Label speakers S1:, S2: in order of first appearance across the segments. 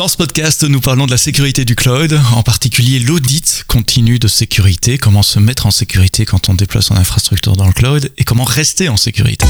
S1: Dans ce podcast, nous parlons de la sécurité du cloud, en particulier l'audit continu de sécurité, comment se mettre en sécurité quand on déploie son infrastructure dans le cloud et comment rester en sécurité.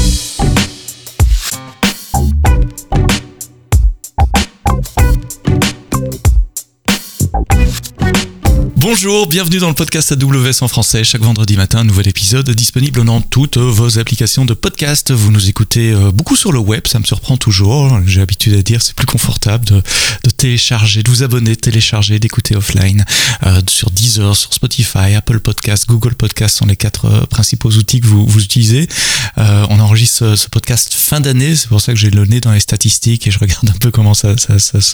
S1: Bonjour, bienvenue dans le podcast AWS en français. Chaque vendredi matin, un nouvel épisode disponible dans toutes vos applications de podcast. Vous nous écoutez euh, beaucoup sur le web, ça me surprend toujours. J'ai l'habitude de dire c'est plus confortable de, télécharger, de vous abonner, de télécharger, d'écouter offline euh, sur Deezer, sur Spotify, Apple Podcast, Google Podcast sont les quatre euh, principaux outils que vous, utilisez. on enregistre ce, podcast fin d'année, c'est pour ça que j'ai le nez dans les statistiques et je regarde un peu comment ça, se, ça,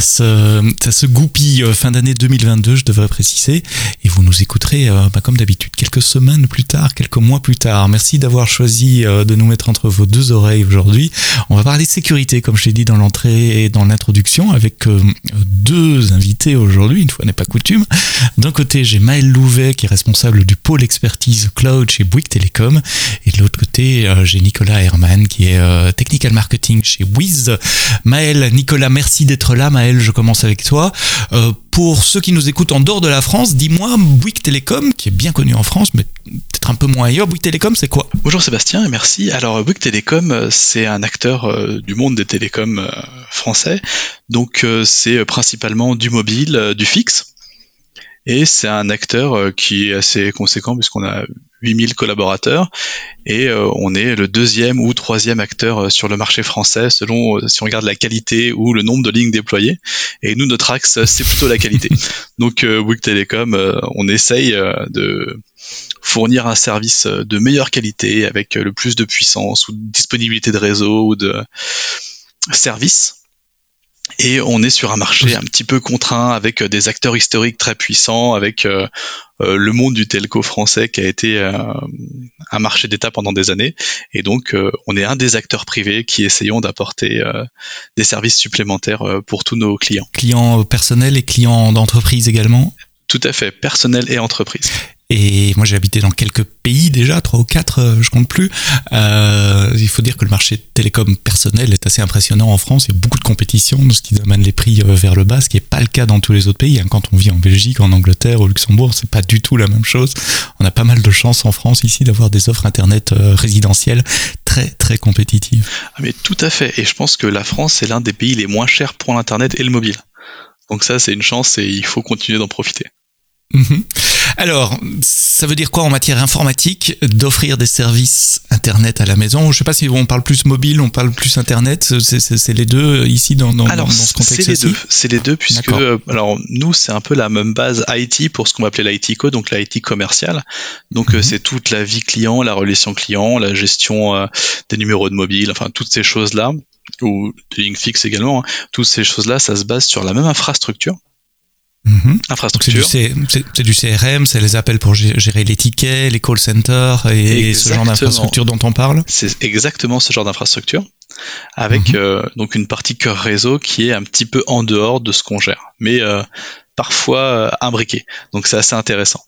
S1: ça se goupille fin d'année 2022 je devrais préciser. Et vous nous écouterez, euh, bah, comme d'habitude, quelques semaines plus tard, quelques mois plus tard. Merci d'avoir choisi euh, de nous mettre entre vos deux oreilles aujourd'hui. On va parler de sécurité, comme je l'ai dit dans l'entrée et dans l'introduction, avec euh, deux invités aujourd'hui, une fois n'est pas coutume. D'un côté, j'ai Maël Louvet, qui est responsable du pôle expertise cloud chez Bouygues Telecom. Et de l'autre côté, j'ai Nicolas Herman, qui est technical marketing chez Wiz. Maël, Nicolas, merci d'être là. Maël, je commence avec toi. Pour ceux qui nous écoutent en dehors de la France, dis-moi, Bouygues Télécom, qui est bien connu en France, mais peut-être un peu moins ailleurs, Bouygues Télécom, c'est quoi?
S2: Bonjour Sébastien et merci. Alors Bouygues Télécom, euh, c'est un acteur euh, du monde des télécoms euh, français. Donc c'est principalement du mobile, du fixe. Et c'est un acteur qui est assez conséquent puisqu'on a 8000 collaborateurs et euh, on est le deuxième ou troisième acteur euh, sur le marché français selon euh, si on regarde la qualité ou le nombre de lignes déployées. Et nous, notre axe, c'est plutôt la qualité. Donc Bouygues Telecom, on essaye de fournir un service de meilleure qualité avec le plus de puissance ou de disponibilité de réseau ou de service et on est sur un marché un petit peu contraint avec euh, des acteurs historiques très puissants, avec euh, euh, le monde du telco français qui a été un marché d'État pendant des années. Et donc, on est un des acteurs privés qui essayons d'apporter des services supplémentaires pour tous nos clients.
S1: Clients personnels et clients d'entreprise également?
S2: Tout à fait, personnel et entreprise.
S1: Et moi, j'ai habité dans quelques pays déjà, trois ou quatre, euh, je compte plus. Euh, il faut dire que le marché télécom personnel est assez impressionnant en France. Il y a beaucoup de compétition, ce qui amène les prix euh, vers le bas, ce qui n'est pas le cas dans tous les autres pays. Hein. Quand on vit en Belgique, en Angleterre, au Luxembourg, c'est pas du tout la même chose. On a pas mal de chance en France ici d'avoir des offres internet résidentielles très très compétitives.
S2: Ah, mais tout à fait. Et je pense que la France est l'un des pays les moins chers pour l'internet et le mobile. Donc ça, c'est une chance et il faut continuer d'en profiter.
S1: Mhm. Alors, ça veut dire quoi en matière informatique d'offrir des services Internet à la maison? Je ne sais pas si on parle plus mobile, on parle plus Internet. C'est les deux ici dans, dans,
S2: alors,
S1: dans ce contexte
S2: C'est les deux. C'est les deux puisque alors nous c'est un peu la même base IT pour ce qu'on va appeler l'IT code, donc l'IT commercial. Donc euh, mhm. c'est toute la vie client, la relation client, la gestion euh, des numéros de mobile, enfin toutes ces choses là ou des lignes fixes également. Hein. Toutes ces choses là, ça se base sur la même infrastructure.
S1: Mhm. Infrastructure. C'est du, CRM, c'est les appels pour gérer les tickets, les call centers et ce genre d'infrastructure dont on parle.
S2: C'est exactement ce genre d'infrastructure, avec mhm. euh, donc une partie cœur réseau qui est un petit peu en dehors de ce qu'on gère, mais euh, parfois euh, imbriqué. Donc c'est assez intéressant.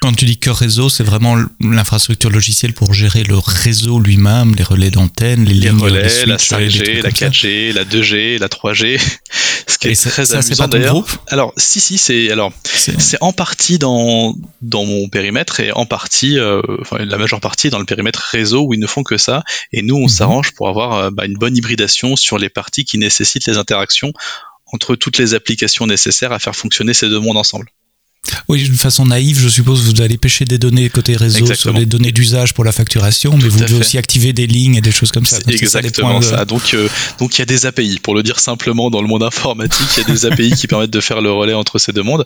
S1: Quand tu dis cœur réseau, c'est vraiment l'infrastructure logicielle pour gérer le réseau lui-même, les relais d'antenne, les,
S2: les relais, la 5G, la 4G, la 2G, la 3G. Ce qui est très amusant d'ailleurs. Alors si si c'est alors c'est en partie dans dans mon périmètre et en partie euh, enfin la majeure partie dans le périmètre réseau où ils ne font que ça et nous on mhm. s'arrange pour avoir euh, bah, une bonne hybridation sur les parties qui nécessitent les interactions entre toutes les applications nécessaires à faire fonctionner ces deux mondes ensemble.
S1: Oui, d'une façon naïve, je suppose, vous allez pêcher des données côté réseau sur les données d'usage pour la facturation, mais vous devez aussi activer des lignes et des choses comme ça.
S2: exactement ça. Donc, euh, donc il y a des API. Pour le dire simplement, dans le monde informatique, il y a des API qui permettent de faire le relais entre ces deux mondes.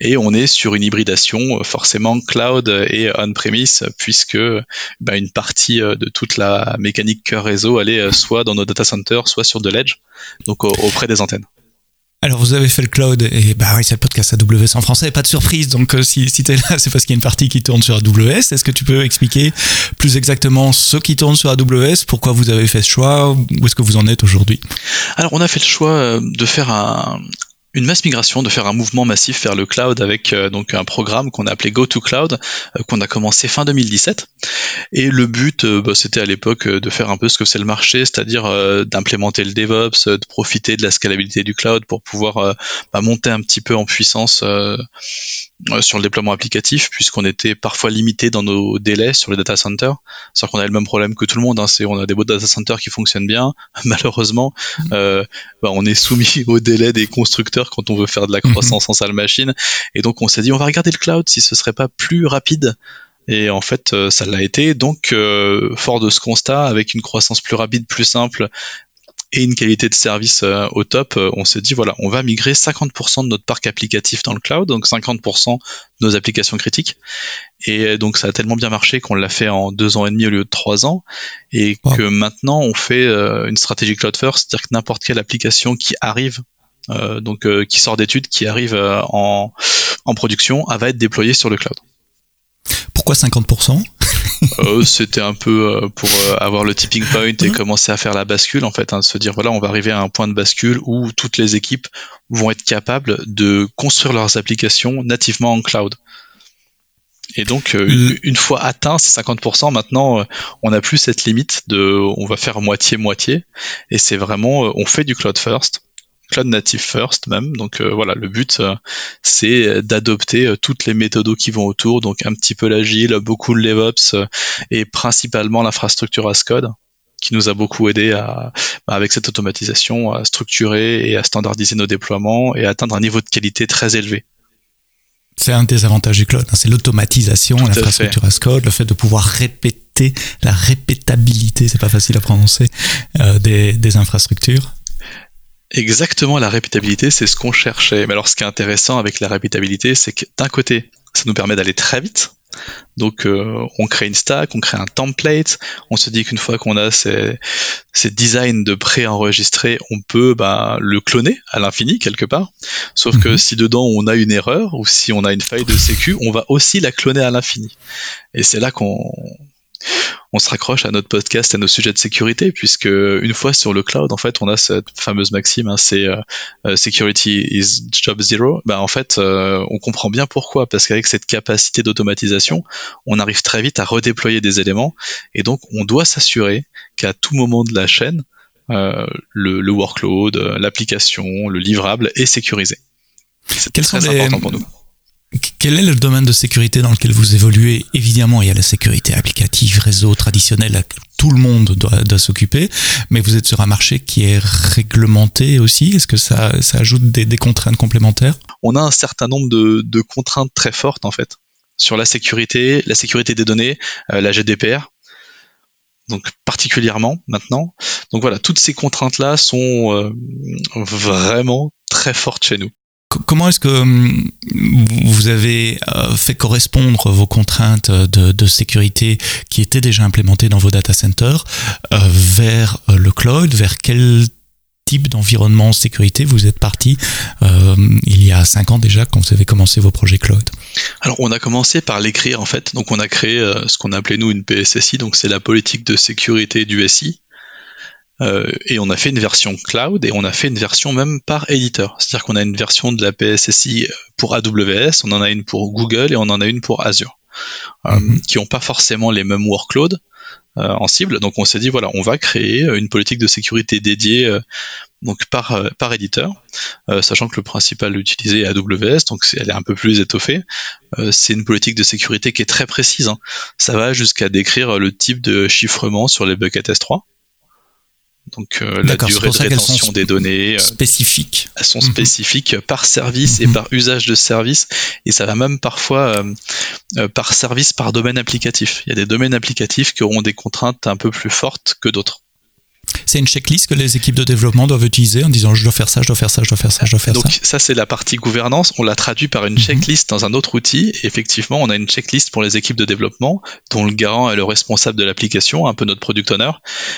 S2: Et on est sur une hybridation euh, forcément cloud et on-premise, puisque bah, une partie euh, de toute la mécanique cœur réseau, elle est soit dans nos data centers, soit sur de l'edge, donc auprès des antennes.
S1: Alors vous avez fait le cloud et bah oui c'est le podcast AWS en français, pas de surprise. Donc euh, si, si tu es là, c'est parce qu'il y a une partie qui tourne sur AWS. Est-ce que tu peux expliquer plus exactement ce qui tourne sur AWS, pourquoi vous avez fait ce choix, où est-ce que vous en êtes aujourd'hui?
S2: Alors on a fait le choix euh, de faire un, une masse migration, de faire un mouvement massif vers le cloud avec euh, donc un programme qu'on a appelé Go to Cloud, euh, qu'on a commencé fin 2017. Et le but, euh, bah, c'était à l'époque de faire un peu ce que c'est le marché, c'est-à-dire d'implémenter le DevOps, de profiter de la scalabilité du cloud pour pouvoir bah, monter un petit peu en puissance sur le déploiement applicatif, puisqu'on était parfois limité dans nos délais sur les data centers. C'est-à-dire qu'on a le même problème que tout le monde, hein, c'est on a des beaux data centers qui fonctionnent bien, malheureusement, mmh. bah, on est soumis au délai des constructeurs quand on veut faire de la croissance en salle machine. Et donc on s'est dit on va regarder le cloud si ce serait pas plus rapide. Et en fait, euh, ça l'a été. Donc, euh, fort de ce constat, avec une croissance plus rapide, plus simple et une qualité de service euh, au top, on s'est dit voilà, on va migrer 50% de notre parc applicatif dans le cloud, donc 50% de nos applications critiques. Et donc ça a tellement bien marché qu'on l'a fait en deux ans et demi au lieu de trois ans, et que maintenant on fait une stratégie cloud first, c'est-à-dire que n'importe quelle application qui arrive euh, donc euh, qui sort d'études, qui arrive euh, en, en production, va être déployé sur le cloud.
S1: Pourquoi 50%
S2: C'était un peu pour avoir le tipping point et commencer à faire la bascule en fait, hein, se dire voilà on va arriver à un point de bascule où toutes les équipes vont être capables de construire leurs applications nativement en cloud. Et donc, une fois atteint ces 50%, maintenant, on n'a plus cette limite de on va faire moitié-moitié. Et c'est vraiment, on fait du cloud first cloud native first même. Donc euh, voilà, le but euh, c'est d'adopter euh, toutes les méthodes qui vont autour, donc un petit peu l'agile, beaucoup le DevOps et principalement l'infrastructure as code qui nous a beaucoup aidé à, bah, avec cette automatisation à structurer et à standardiser nos déploiements et à atteindre un niveau de qualité très élevé.
S1: C'est un des avantages du cloud, hein, c'est l'automatisation, l'infrastructure as code, le fait de pouvoir répéter la répétabilité, c'est pas facile à prononcer, des, des infrastructures.
S2: Exactement, la répétabilité, c'est ce qu'on cherchait. Mais alors, ce qui est intéressant avec la répétabilité, c'est que d'un côté, ça nous permet d'aller très vite. Donc, euh, on crée une stack, on crée un template. On se dit qu'une fois qu'on a ces, ces designs de pré-enregistrés, on peut bah, le cloner à l'infini quelque part. Sauf que mhm. si dedans on a une erreur ou si on a une faille de sécu, on va aussi la cloner à l'infini. Et c'est là qu'on on se raccroche à notre podcast, à nos sujets de sécurité, puisque une fois sur le cloud, en fait, on a cette fameuse maxime, hein, c'est euh, euh, security is job zero. Ben, en fait, euh, on comprend bien pourquoi, parce qu'avec cette capacité d'automatisation, on arrive très vite à redéployer des éléments, et donc on doit s'assurer qu'à tout moment de la chaîne, le, le, workload, l'application, le livrable est sécurisé.
S1: C'est très important pour nous. Quel est le domaine de sécurité dans lequel vous évoluez Évidemment, il y a la sécurité applicative, réseau traditionnel, tout le monde doit, s'occuper, mais vous êtes sur un marché qui est réglementé aussi. Est-ce que ça, ajoute des, contraintes complémentaires?
S2: On a un certain nombre de, contraintes très fortes en fait sur la sécurité, la sécurité des données, euh, la GDPR, donc particulièrement maintenant. Donc voilà, toutes ces contraintes-là sont euh, vraiment très fortes chez nous
S1: comment est-ce que hum, vous avez euh, fait correspondre vos contraintes de, sécurité qui étaient déjà implémentées dans vos data centers euh, vers euh, le cloud, vers quel type d'environnement sécurité vous êtes parti il y a cinq ans déjà quand vous avez commencé vos projets cloud?
S2: Alors on a commencé par l'écrire en fait, donc on a créé ce qu'on appelait nous une PSSI, donc c'est la politique de sécurité du SI. Euh, et on a fait une version cloud et on a fait une version même par éditeur. C'est-à-dire qu'on a une version de la PSSI pour AWS, on en a une pour Google et on en a une pour Azure, euh, mhm. qui n'ont pas forcément les mêmes workloads euh, en cible. Donc on s'est dit voilà, on va créer une politique de sécurité dédiée donc par par éditeur, sachant que le principal utilisé est AWS, donc elle est un peu plus étoffée. c'est une politique de sécurité qui est très précise. Hein. Ça va jusqu'à décrire le type de chiffrement sur les buckets S3. Donc euh, la durée de rétention des données
S1: euh, spécifiques.
S2: Elles sont mhm. spécifiques par service et mhm. par usage de service et ça va même parfois euh, par service par domaine applicatif. Il y a des domaines applicatifs qui auront des contraintes un peu plus fortes que d'autres.
S1: C'est une checklist que les équipes de développement doivent utiliser en disant je dois faire ça, je dois faire ça, je dois faire ça, je dois faire
S2: ça. Donc ça c'est la partie gouvernance. On l'a traduit par une mhm. checklist dans un autre outil. Et effectivement, on a une checklist pour les équipes de développement dont le garant est le responsable de l'application, un peu notre product owner.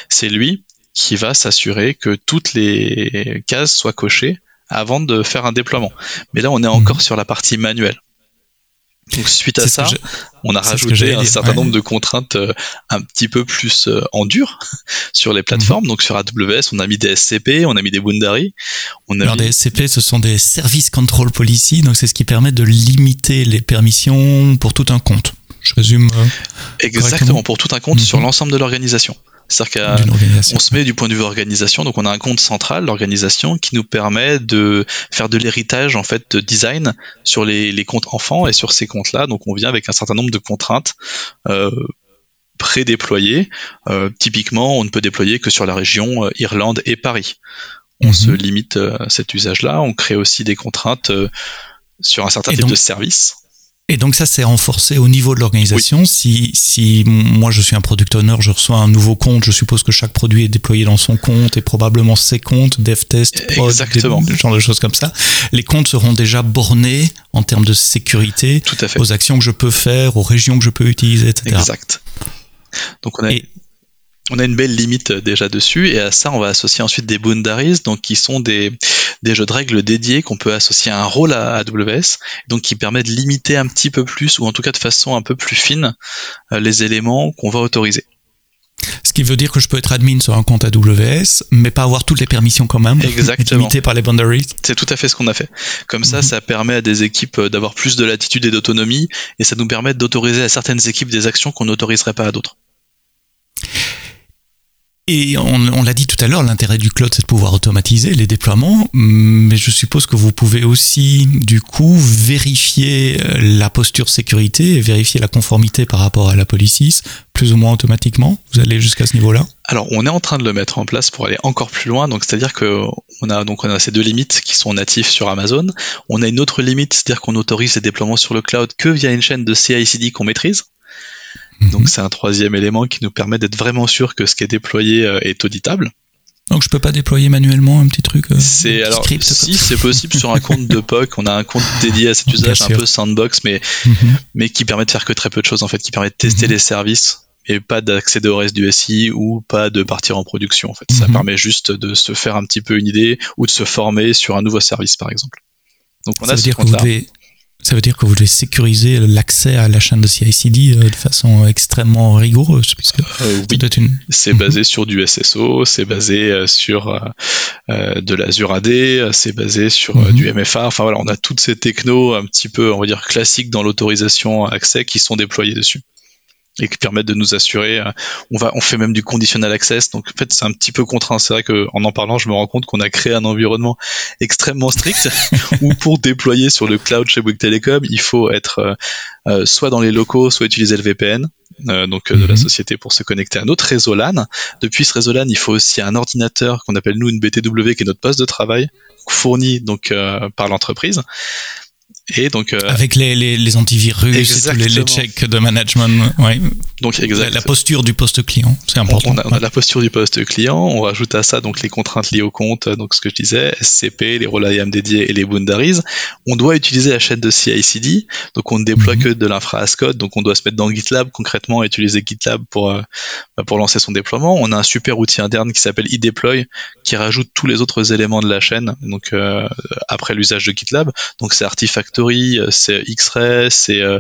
S2: C'est lui qui va s'assurer que toutes les cases soient cochées avant de faire un déploiement. Mais là, on est encore mhm. sur la partie manuelle. Donc suite à ça, on a rajouté un certain nombre de contraintes euh, un petit peu plus euh, en dur sur les plateformes. Mhm. Donc sur AWS, on a mis des SCP, on a mis des Boundary.
S1: On a Alors des SCP, ce sont des Service Control Policy, donc c'est ce qui permet de limiter les permissions pour tout un compte. Je résume. Euh,
S2: Exactement, pour tout un compte sur mhm. l'ensemble de l'organisation. C'est-à-dire qu'on se met du point de vue organisation, donc on a un compte central, l'organisation, qui nous permet de faire de l'héritage en fait de design sur les, comptes enfants et sur ces comptes-là. Donc on vient avec un certain nombre de contraintes euh, pré-déployées. Euh, typiquement, on ne peut déployer que sur la région euh, Irlande et Paris. On mhm. se limite à cet usage-là. On crée aussi des contraintes sur un certain type de service.
S1: Et donc ça, c'est renforcé au niveau de l'organisation. Si, si moi je suis un product owner, je reçois un nouveau compte, je suppose que chaque produit est déployé dans son compte et probablement ses comptes, dev test,
S2: prod, Exactement.
S1: Des, genre de choses comme ça. Les comptes seront déjà bornés en termes de sécurité
S2: Tout à fait.
S1: aux actions que je peux faire, aux régions que je peux utiliser, etc.
S2: Exact. Donc on a on a une belle limite euh, déjà dessus et à ça on va associer ensuite des boundaries donc qui sont des, des jeux de règles dédiés qu'on peut associer à un rôle à AWS donc qui permet de limiter un petit peu plus ou en tout cas de façon un peu plus fine euh, les éléments qu'on va autoriser.
S1: Ce qui veut dire que je peux être admin sur un compte AWS, mais pas avoir toutes les permissions quand même.
S2: Exactement.
S1: Limité par les boundaries.
S2: C'est tout à fait ce qu'on a fait. Comme ça, mhm. ça permet à des équipes euh, d'avoir plus de latitude et d'autonomie, et ça nous permet d'autoriser à certaines équipes des actions qu'on n'autoriserait pas à d'autres.
S1: Et on, l'a dit tout à l'heure, l'intérêt du cloud, c'est de pouvoir automatiser les déploiements, mais je suppose que vous pouvez aussi, du coup, vérifier euh, la posture sécurité et vérifier la conformité par rapport à la policy, plus ou moins automatiquement. Vous allez jusqu'à ce niveau-là
S2: Alors, on est en train de le mettre en place pour aller encore plus loin. Donc, c'est-à-dire que on a donc on a ces deux limites qui sont natifs sur Amazon. On a une autre limite, c'est-à-dire qu'on autorise les déploiements sur le cloud que via une chaîne de CI/CD qu'on maîtrise. Donc mhm. c'est un troisième élément qui nous permet d'être vraiment sûr que ce qui est déployé euh, est auditable.
S1: Donc je peux pas déployer manuellement un petit truc. Euh,
S2: c'est alors si c'est possible sur un compte de POC, on a un compte dédié à cet usage un peu sandbox, mais mhm. mais qui permet de faire que très peu de choses en fait, qui permet de tester mhm. les services et pas d'accéder au reste du SI ou pas de partir en production en fait. Ça permet juste de se faire un petit peu une idée ou de se former sur un nouveau service par exemple.
S1: Donc on a ce compte là. Ça veut dire que vous devez sécuriser l'accès à la chaîne de CI/CD euh, de façon extrêmement rigoureuse, puisque
S2: euh, oui. c'est basé sur du SSO, c'est basé euh, sur de l'Azure AD, c'est basé sur du MFA. Enfin voilà, on a toutes ces technos un petit peu, on va dire classiques dans l'autorisation accès qui sont déployés dessus et qui permettent de nous assurer. Euh, on va, on fait même du conditional access. Donc en fait, c'est un petit peu contraint. C'est vrai que en en parlant, je me rends compte qu'on a créé un environnement extrêmement strict où pour déployer sur le cloud chez Bouygues Telecom, il faut être euh, euh, soit dans les locaux, soit utiliser le VPN. donc de la mhm. société pour se connecter à notre réseau LAN. Depuis ce réseau LAN, il faut aussi un ordinateur qu'on appelle nous une BTW qui est notre poste de travail fourni donc par l'entreprise.
S1: Et donc euh, avec les, les, les antivirus et tous les, les, checks de management, ouais.
S2: Donc exact.
S1: La, posture du poste client, c'est important.
S2: On a, la posture du poste client. On rajoute à ça donc les contraintes liées au compte, donc ce que je disais, SCP, les rôles IAM dédiés et les boundaries. On doit utiliser la chaîne de CI/CD, donc on ne déploie mhm. que de l'infra as code, donc on doit se mettre dans GitLab concrètement et utiliser GitLab pour euh, bah, pour lancer son déploiement. On a un super outil interne qui s'appelle eDeploy qui rajoute tous les autres éléments de la chaîne, donc euh, après l'usage de GitLab. Donc c'est Artifact euh, c'est X-Ray, c'est euh,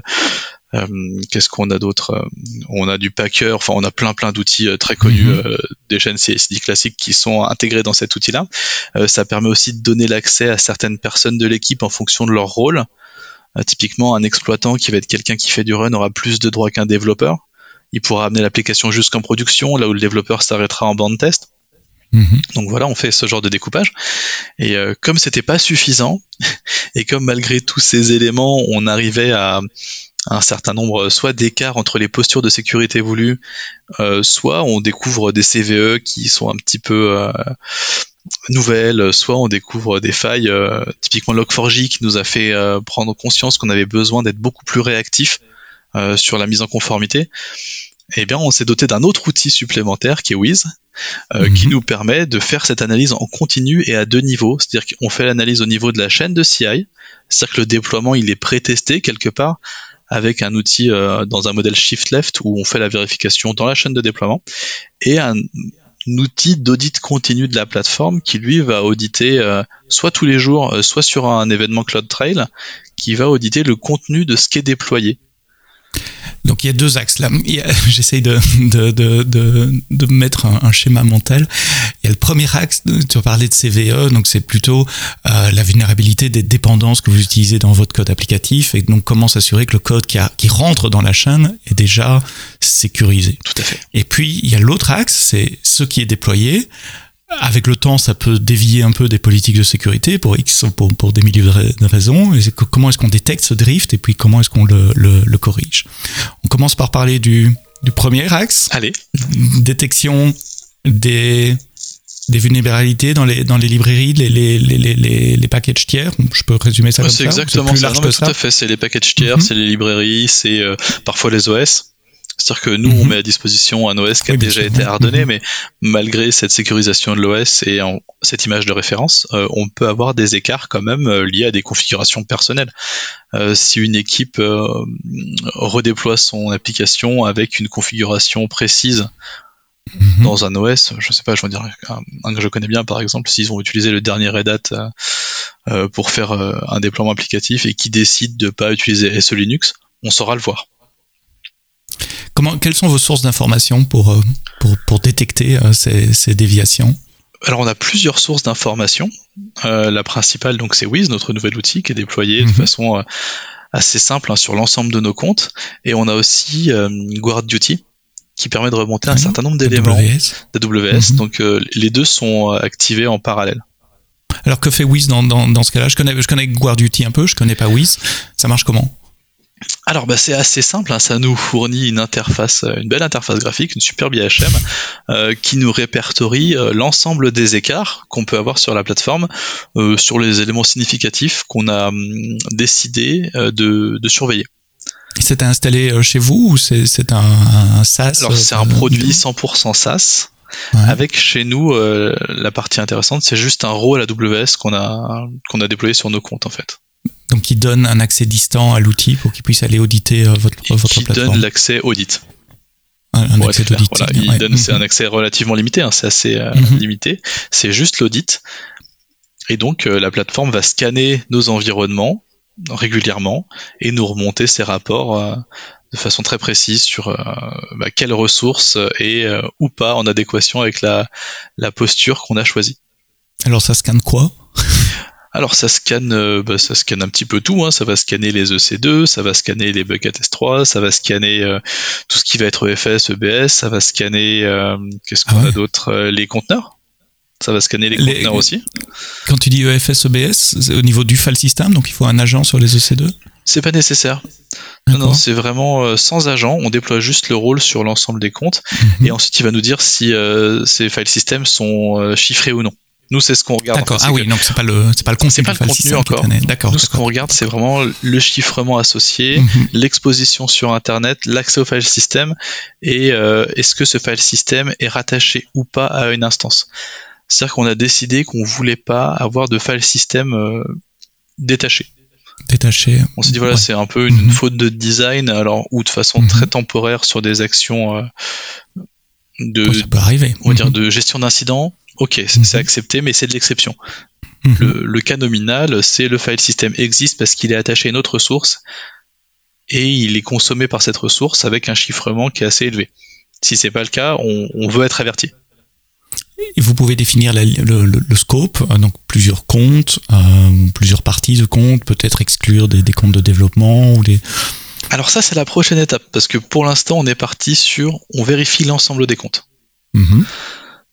S2: euh, qu'est-ce qu'on a d'autre On a du Packer, enfin on a plein plein d'outils très connus mhm. des chaînes CSD classiques qui sont intégrés dans cet outil-là. ça permet aussi de donner l'accès à certaines personnes de l'équipe en fonction de leur rôle. typiquement, un exploitant qui va être quelqu'un qui fait du run aura plus de droits qu'un développeur. Il pourra amener l'application jusqu'en production, là où le développeur s'arrêtera en bande test. Mhm. Donc voilà, on fait ce genre de découpage. Et euh, comme c'était pas suffisant, et comme malgré tous ces éléments, on arrivait à un certain nombre soit d'écarts entre les postures de sécurité voulues, euh, soit on découvre des CVE qui sont un petit peu euh, nouvelles, soit on découvre des failles, typiquement Log4j qui nous a fait prendre conscience qu'on avait besoin d'être beaucoup plus réactif sur la mise en conformité eh bien, on s'est doté d'un autre outil supplémentaire qui est Wiz, euh, qui mhm. nous permet de faire cette analyse en continu et à deux niveaux. C'est-à-dire qu'on fait l'analyse au niveau de la chaîne de CI, c'est-à-dire que le déploiement il est pré-testé quelque part avec un outil euh, dans un modèle shift left où on fait la vérification dans la chaîne de déploiement et un, outil d'audit continu de la plateforme qui lui va auditer euh, soit tous les jours, soit sur un événement Cloud Trail qui va auditer le contenu de ce qui est déployé.
S1: Donc il y a deux axes là. J'essaye de, de, de, de, de mettre un, schéma mental. Il y a le premier axe, tu as parlé de CVE, donc c'est plutôt euh, la vulnérabilité des dépendances que vous utilisez dans votre code applicatif et donc comment s'assurer que le code qui, a, qui rentre dans la chaîne est déjà sécurisé.
S2: Tout à fait.
S1: Et puis il y a l'autre axe, c'est ce qui est déployé avec le temps, ça peut dévier un peu des politiques de sécurité pour X, pour, pour des milliers de raisons. Et comment est-ce qu'on détecte ce drift et puis comment est-ce qu'on le, le, corrige? On commence par parler du, du premier axe.
S2: Allez.
S1: Détection des, des vulnérabilités dans les, dans les librairies, les, les, les, les, les packages tiers. Je peux résumer ça comme ça.
S2: C'est exactement ça. Tout à fait. C'est les packages tiers, mhm. c'est les librairies, c'est euh, parfois les OS. C'est-à-dire que nous, on mhm. met à disposition un OS qui a déjà été ardonné, mhm. mais malgré cette sécurisation de l'OS et en, cette image de référence, euh, on peut avoir des écarts quand même euh, liés à des configurations personnelles. Euh, si une équipe redéploie son application avec une configuration précise mhm. dans un OS, je sais pas, je veux dire un, que je connais bien par exemple, s'ils ont utilisé le dernier Red Hat pour faire un déploiement applicatif et qui décident de pas utiliser SE Linux, on saura le voir.
S1: Comment, quelles sont vos sources d'informations pour, euh, pour, pour, détecter euh, ces, ces, déviations?
S2: Alors on a plusieurs sources d'informations. Euh, la principale donc c'est Wiz, notre nouvel outil qui est déployé de mhm. façon euh, assez simple hein, sur l'ensemble de nos comptes. Et on a aussi euh, Guard Duty qui permet de remonter un certain nombre d'éléments d'AWS. Mhm. Donc les deux sont activés en parallèle.
S1: Alors que fait Wiz dans, dans, dans ce cas-là? Je connais, je connais Guard Duty un peu, je connais pas Wiz. Ça marche comment?
S2: Alors bah, c'est assez simple, hein. ça nous fournit une interface, euh, une belle interface graphique, une superbe IHM, euh, qui nous répertorie euh, l'ensemble des écarts qu'on peut avoir sur la plateforme, sur les éléments significatifs qu'on a hum, décidé de, surveiller.
S1: C'est installé chez vous ou c'est un, SaaS
S2: Alors c'est un produit 100% SaaS. Avec chez nous, la partie intéressante, c'est juste un rôle à AWS qu'on a qu'on a déployé sur nos comptes en fait.
S1: Donc qui donne un accès distant à l'outil pour qu'il puisse aller auditer euh, votre, votre qui
S2: plateforme. donne l'accès audit.
S1: Un, accès
S2: il donne, c'est un accès relativement limité, hein, c'est assez euh, mhm. limité. C'est juste l'audit. Et donc euh, la plateforme va scanner nos environnements régulièrement et nous remonter ces rapports de façon très précise sur bah, quelle ressource est ou pas en adéquation avec la, la posture qu'on a choisie.
S1: Alors ça scanne quoi?
S2: Alors ça scanne, euh, bah, ça scanne un petit peu tout. Hein. Ça va scanner les EC2, ça va scanner les buckets S3, ça va scanner euh, tout ce qui va être EFS, EBS, ça va scanner euh, qu'est-ce qu'on ah a d'autre Les conteneurs. Ça va scanner les, conteneurs aussi.
S1: Quand tu dis EFS, EBS, au niveau du file system, donc il faut un agent sur les EC2
S2: C'est pas nécessaire. Non, c'est vraiment sans agent. On déploie juste le rôle sur l'ensemble des comptes mhm. et ensuite il va nous dire si ces file systems sont chiffrés ou non. Nous, c'est ce qu'on regarde.
S1: D'accord. ah oui, donc c'est pas le c'est pas le contenu,
S2: pas le contenu encore. D'accord. Nous, ce qu'on regarde, c'est vraiment le chiffrement associé, mhm. l'exposition sur Internet, l'accès au file system et euh, est-ce que ce file system est rattaché ou pas à une instance? C'est-à-dire qu'on a décidé qu'on voulait pas avoir de file system euh, détaché.
S1: Détaché.
S2: On s'est dit voilà, c'est un peu une, mhm. faute de design, alors ou de façon mhm. très temporaire sur des actions euh, de,
S1: ça peut arriver.
S2: On va dire de gestion d'incidents Ok, c'est mhm. accepté, mais c'est de l'exception. Mhm. Le, cas nominal, c'est le file system existe parce qu'il est attaché à une autre source et il est consommé par cette ressource avec un chiffrement qui est assez élevé. Si c'est pas le cas, on, veut être averti.
S1: Vous pouvez définir le, scope, euh, donc plusieurs comptes, euh, plusieurs parties de comptes, peut-être exclure des, comptes de développement ou des.
S2: Alors ça, c'est la prochaine étape parce que pour l'instant, on est parti sur on vérifie l'ensemble des comptes.
S1: Mhm.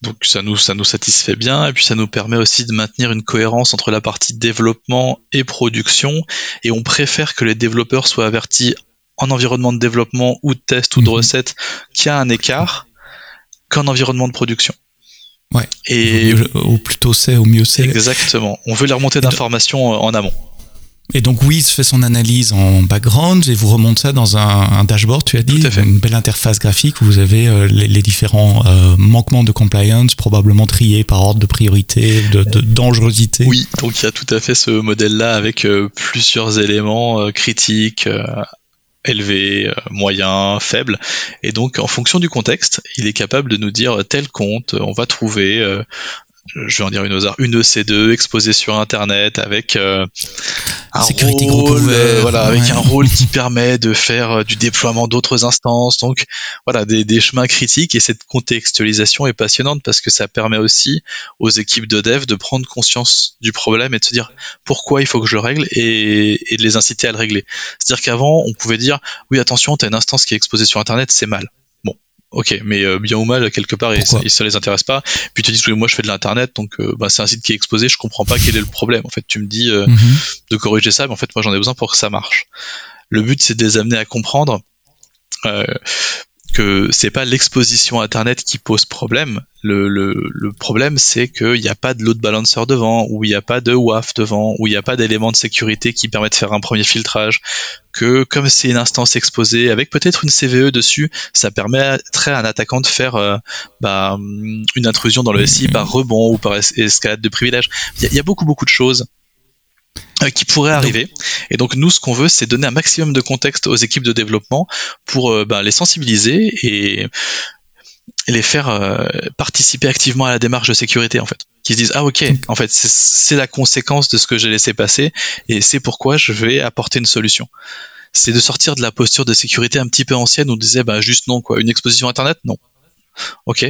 S2: Donc ça nous ça nous satisfait bien et puis ça nous permet aussi de maintenir une cohérence entre la partie développement et production et on préfère que les développeurs soient avertis en environnement de développement ou de test ou de mhm. recette qu'il y a un écart qu'en environnement de production.
S1: Ouais. Et au, plus tôt c'est, au mieux c'est.
S2: Exactement. On veut les remonter d'informations en amont.
S1: Et donc Wiz fait son analyse en background et vous remonte ça dans un, dashboard, tu as dit, une belle interface graphique où vous avez euh, les, différents euh, manquements de compliance probablement triés par ordre de priorité, de, dangerosité.
S2: Oui, donc il y a tout à fait ce modèle-là avec euh, plusieurs éléments critiques, élevés, moyens, faibles. Et donc, en fonction du contexte, il est capable de nous dire tel compte, on va trouver je vais en dire une hasard, une EC2 exposée sur Internet avec un rôle, euh, voilà, avec un rôle qui permet de faire euh, du déploiement d'autres instances. Donc, voilà, des, des, chemins critiques et cette contextualisation est passionnante parce que ça permet aussi aux équipes de dev de prendre conscience du problème et de se dire pourquoi il faut que je le règle et, et de les inciter à le régler. C'est-à-dire qu'avant, on pouvait dire oui, attention, t'as une instance qui est exposée sur Internet, c'est mal. Ok, mais euh, bien ou mal, quelque part, et ça, ça, les intéresse pas. Puis tu dis, oui, moi je fais de l'internet, donc euh, bah, c'est un site qui est exposé, je comprends pas quel est le problème. En fait, tu me dis euh, mhm. de corriger ça, mais en fait, moi j'en ai besoin pour que ça marche. Le but, c'est de les amener à comprendre que c'est pas l'exposition internet qui pose problème. Le, problème, c'est qu'il n'y a pas de load balancer devant, ou il n'y a pas de WAF devant, ou il n'y a pas d'éléments de sécurité qui permettent de faire un premier filtrage. Que comme c'est une instance exposée avec peut-être une CVE dessus, ça permettrait à un attaquant de faire euh, bah, une intrusion dans le SI par rebond ou par escalade de privilèges. Il y, a beaucoup beaucoup de choses qui pourrait arriver. Et donc nous, ce qu'on veut, c'est donner un maximum de contexte aux équipes de développement pour euh, bah, les sensibiliser et, les faire euh, participer activement à la démarche de sécurité en fait. Qui se disent ah ok, en fait c'est la conséquence de ce que j'ai laissé passer et c'est pourquoi je vais apporter une solution. C'est de sortir de la posture de sécurité un petit peu ancienne où on disait bah juste non quoi, une exposition internet non, Ok,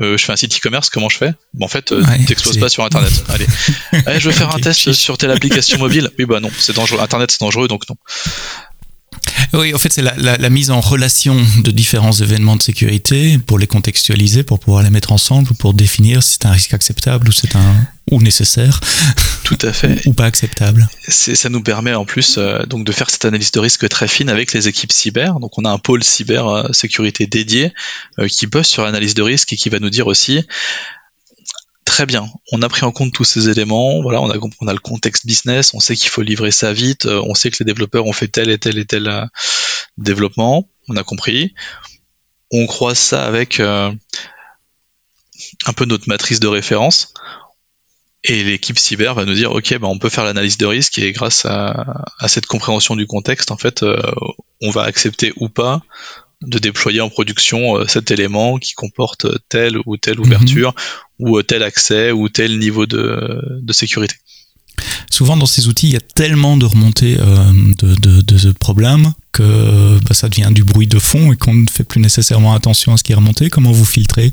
S2: euh, je fais un site e-commerce, comment je fais? Bon, En fait, euh, pas sur Internet. Allez, je veux faire un test sur telle application mobile. Oui, bah non, c'est dangereux. Internet, c'est dangereux, donc non.
S1: Oui, en fait, c'est la, mise en relation de différents événements de sécurité pour les contextualiser, pour pouvoir les mettre ensemble, pour définir si c'est un risque acceptable ou c'est un ou nécessaire.
S2: Tout à fait.
S1: ou pas acceptable.
S2: Ça nous permet en plus euh, donc de faire cette analyse de risque très fine avec les équipes cyber. Donc on a un pôle cyber euh, sécurité dédié euh, qui bosse sur l'analyse de risque et qui va nous dire aussi très bien, on a pris en compte tous ces éléments, voilà, on a, on le contexte business, on sait qu'il faut livrer ça vite, on sait que les développeurs ont fait tel et tel et tel développement, on a compris. On croise ça avec un peu notre matrice de référence. Et l'équipe cyber va nous dire, ok, bah, on peut faire l'analyse de risque et grâce à, cette compréhension du contexte, en fait, euh, on va accepter ou pas de déployer en production euh, cet élément qui comporte telle ou telle ouverture mhm. ou tel accès ou tel niveau de, de sécurité.
S1: Souvent dans ces outils, il y a tellement de remontées euh, de, de, de, problèmes que bah, ça devient du bruit de fond et qu'on ne fait plus nécessairement attention à ce qui est remonté. Comment vous filtrez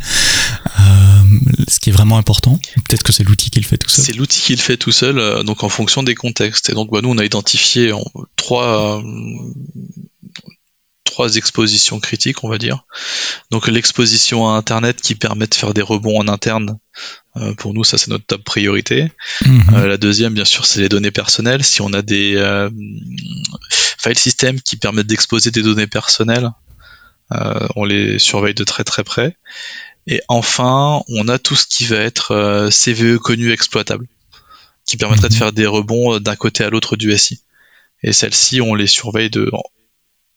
S1: euh, ce qui est vraiment important? Peut-être que c'est l'outil qui le fait tout seul.
S2: C'est l'outil qui le fait tout seul, euh, donc en fonction des contextes. Et donc bah, nous, on a identifié en, trois trois expositions critiques, on va dire. Donc l'exposition à Internet qui permet de faire des rebonds en interne. Euh, pour nous, ça c'est notre top priorité. Mhm. Euh, la deuxième, bien sûr, c'est les données personnelles. Si on a des euh, file systems qui permettent d'exposer des données personnelles, on les surveille de très très près. Et enfin, on a tout ce qui va être CVE connu exploitable, qui permettrait de mhm. faire des rebonds d'un côté à l'autre du SI. Et celles-ci, on les surveille de